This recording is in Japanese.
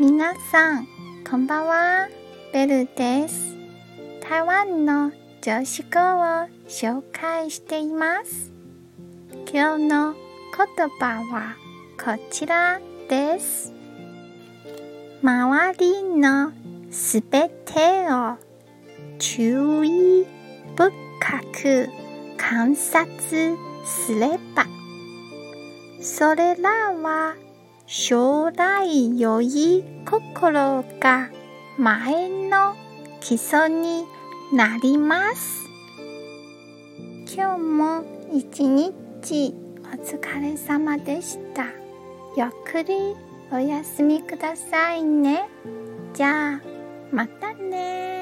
皆さん、こんばんは。ベルです。台湾の女子語を紹介しています。今日の言葉はこちらです。周りのすべてを注意深く観察すれば、それらは将来良い心が前の基礎になります。今日も一日お疲れ様でした。ゆっくりお休みくださいね。じゃあ、またね